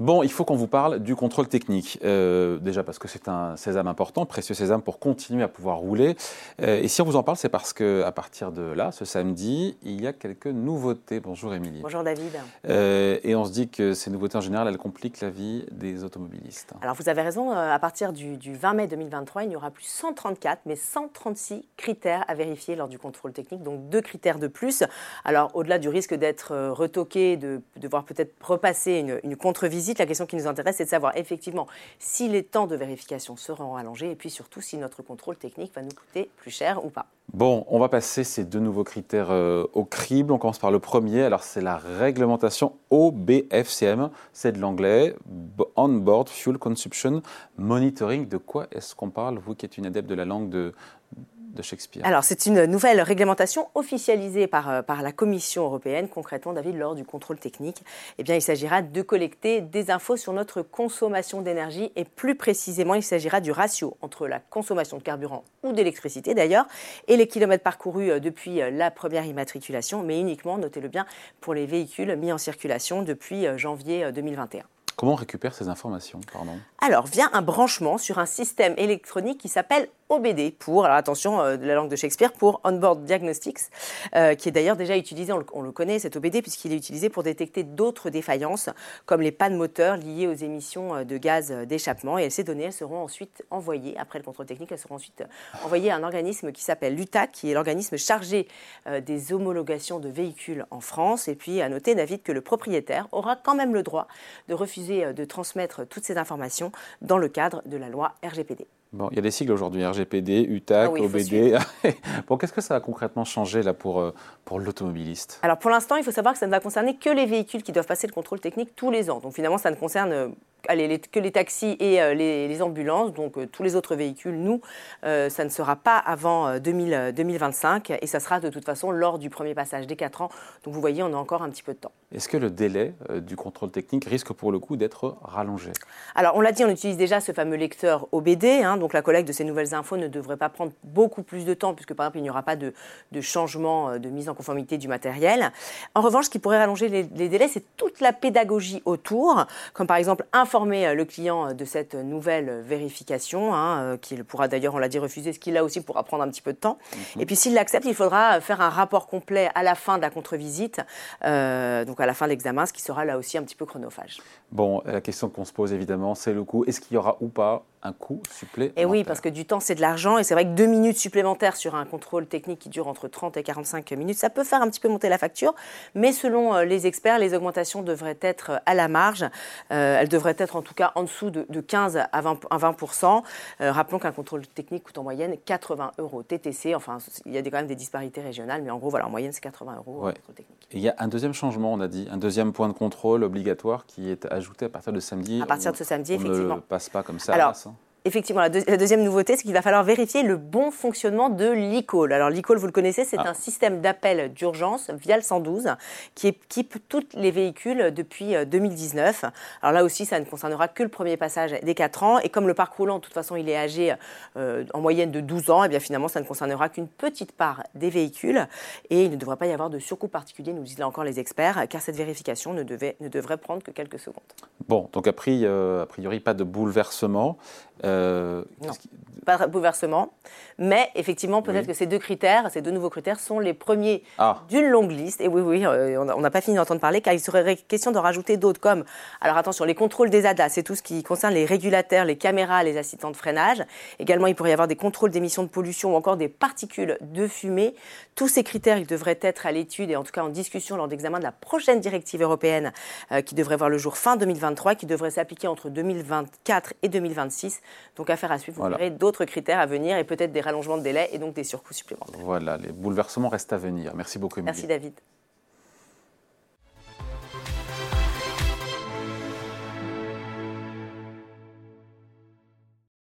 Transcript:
Bon, il faut qu'on vous parle du contrôle technique. Euh, déjà parce que c'est un sésame important, précieux sésame pour continuer à pouvoir rouler. Euh, et si on vous en parle, c'est parce qu'à partir de là, ce samedi, il y a quelques nouveautés. Bonjour Émilie. Bonjour David. Euh, et on se dit que ces nouveautés en général, elles compliquent la vie des automobilistes. Alors vous avez raison, à partir du, 20 mai 2023, il n'y aura plus 134, mais 136 critères à vérifier lors du contrôle technique, donc deux critères de plus. Alors au-delà du risque d'être retoqué, de, devoir peut-être repasser une, une contre-visite, la question qui nous intéresse, c'est de savoir effectivement si les temps de vérification seront allongés et puis surtout si notre contrôle technique va nous coûter plus cher ou pas. Bon, on va passer ces deux nouveaux critères euh, au crible. On commence par le premier. Alors, c'est la réglementation OBFCM. C'est de l'anglais. On-Board Fuel Consumption Monitoring. De quoi est-ce qu'on parle, vous qui êtes une adepte de la langue de, de Shakespeare Alors, c'est une nouvelle réglementation officialisée par, euh, par la Commission européenne, concrètement, David, lors du contrôle technique. Eh bien, il s'agira de collecter des infos sur notre consommation d'énergie et plus précisément, il s'agira du ratio entre la consommation de carburant ou d'électricité d'ailleurs et les kilomètres parcourus euh, depuis euh, la première immatriculation, mais uniquement, notez-le bien, pour les véhicules mis en circulation depuis janvier 2021. Comment on récupère ces informations Alors, via un branchement sur un système électronique qui s'appelle OBD pour, attention, euh, la langue de Shakespeare, pour Onboard Diagnostics, euh, qui est d'ailleurs déjà utilisé, on le, connaît, cet OBD, puisqu'il est utilisé pour détecter d'autres défaillances, comme les pannes moteurs liées aux émissions euh, de gaz d'échappement. Et ces données, elles seront ensuite envoyées, après le contrôle technique, elles seront ensuite envoyées à un organisme qui s'appelle l'UTAC, qui est l'organisme chargé des homologations de véhicules en France. Et puis, à noter, David, que le propriétaire aura quand même le droit de refuser de transmettre toutes ces informations dans le cadre de la loi RGPD. Bon, il y a des sigles aujourd'hui, RGPD, UTAC, ah OBD. bon, qu'est-ce que ça va concrètement changer là pour, euh, pour l'automobiliste? Alors pour l'instant, il faut savoir que ça ne va concerner que les véhicules qui doivent passer le contrôle technique tous les ans. Donc finalement, ça ne concerne euh, que les taxis et euh, les, ambulances, donc tous les autres véhicules, nous, ça ne sera pas avant 2025 et ça sera de toute façon lors du premier passage des 4 ans. Donc vous voyez, on a encore un petit peu de temps. Est-ce que le délai du contrôle technique risque pour le coup d'être rallongé? Alors on l'a dit, on utilise déjà ce fameux lecteur OBD. Hein, donc la collecte de ces nouvelles infos ne devrait pas prendre beaucoup plus de temps, puisque par exemple, il n'y aura pas de, changement euh, de mise en conformité du matériel. En revanche, ce qui pourrait rallonger les, délais, c'est toute la pédagogie autour, comme par exemple informer euh, le client euh, de cette nouvelle vérification, hein, qu'il pourra d'ailleurs, on l'a dit, refuser, ce qui là aussi pourra prendre un petit peu de temps. Mhm. Et puis s'il l'accepte, il faudra faire un rapport complet à la fin de la contre-visite, donc à la fin de l'examen, ce qui sera là aussi un petit peu chronophage. Bon, la question qu'on se pose évidemment, c'est le coût. Est-ce qu'il y aura ou pas un coût supplémentaire Et oui, parce que du temps, c'est de l'argent. Et c'est vrai que deux minutes supplémentaires sur un contrôle technique qui dure entre 30 et 45 minutes, ça peut faire un petit peu monter la facture. Mais selon euh, les experts, les augmentations devraient être euh, à la marge. Euh, elles devraient être en tout cas en dessous de, 15 à 20, rappelons qu'un contrôle technique coûte en moyenne 80 euros TTC. Enfin, il y a quand même des disparités régionales, mais en gros, voilà, en moyenne, c'est 80 euros ouais. contrôle technique. Et il y a un deuxième changement, on a dit, un deuxième point de contrôle obligatoire qui est ajouté à partir de samedi. À partir de ce samedi, effectivement. On ne passe pas comme ça. Alors, effectivement, la, deuxième nouveauté, c'est qu'il va falloir vérifier le bon fonctionnement de l'e-call. Alors l'e-call, vous le connaissez, c'est ah. un système d'appel d'urgence via le 112 qui équipe tous les véhicules depuis 2019. Euh, Alors là aussi, ça ne concernera que le premier passage des 4 ans. Et comme le parc roulant, de toute façon, il est âgé euh, en moyenne de 12 ans, et eh bien finalement, ça ne concernera qu'une petite part des véhicules. Et il ne devrait pas y avoir de surcoût particulier, nous disent là encore les experts, car cette vérification ne, devait, ne devrait prendre que quelques secondes. Bon, donc a priori, euh, a priori pas de bouleversement. Euh, non, pas de bouleversement. Mais effectivement, peut-être que ces deux critères, ces deux nouveaux critères, sont les premiers ah. d'une longue liste. Et oui, oui, euh, on n'a pas fini d'entendre parler, car il serait question d'en rajouter d'autres, comme, alors attention, les contrôles des ADA, c'est tout ce qui concerne les régulateurs, les caméras, les assistants de freinage. Également, il pourrait y avoir des contrôles d'émissions de pollution ou encore des particules de fumée. Tous ces critères, ils devraient être à l'étude et en tout cas en discussion lors d'examen de la prochaine directive européenne euh, qui devrait voir le jour fin 2023, qui devrait s'appliquer entre 2024 et 2026. Donc affaire à suivre, vous verrez d'autres critères à venir et peut-être des rallongements de délai et donc des surcoûts supplémentaires. Voilà, les bouleversements restent à venir. Merci beaucoup, Emilie. Merci, David.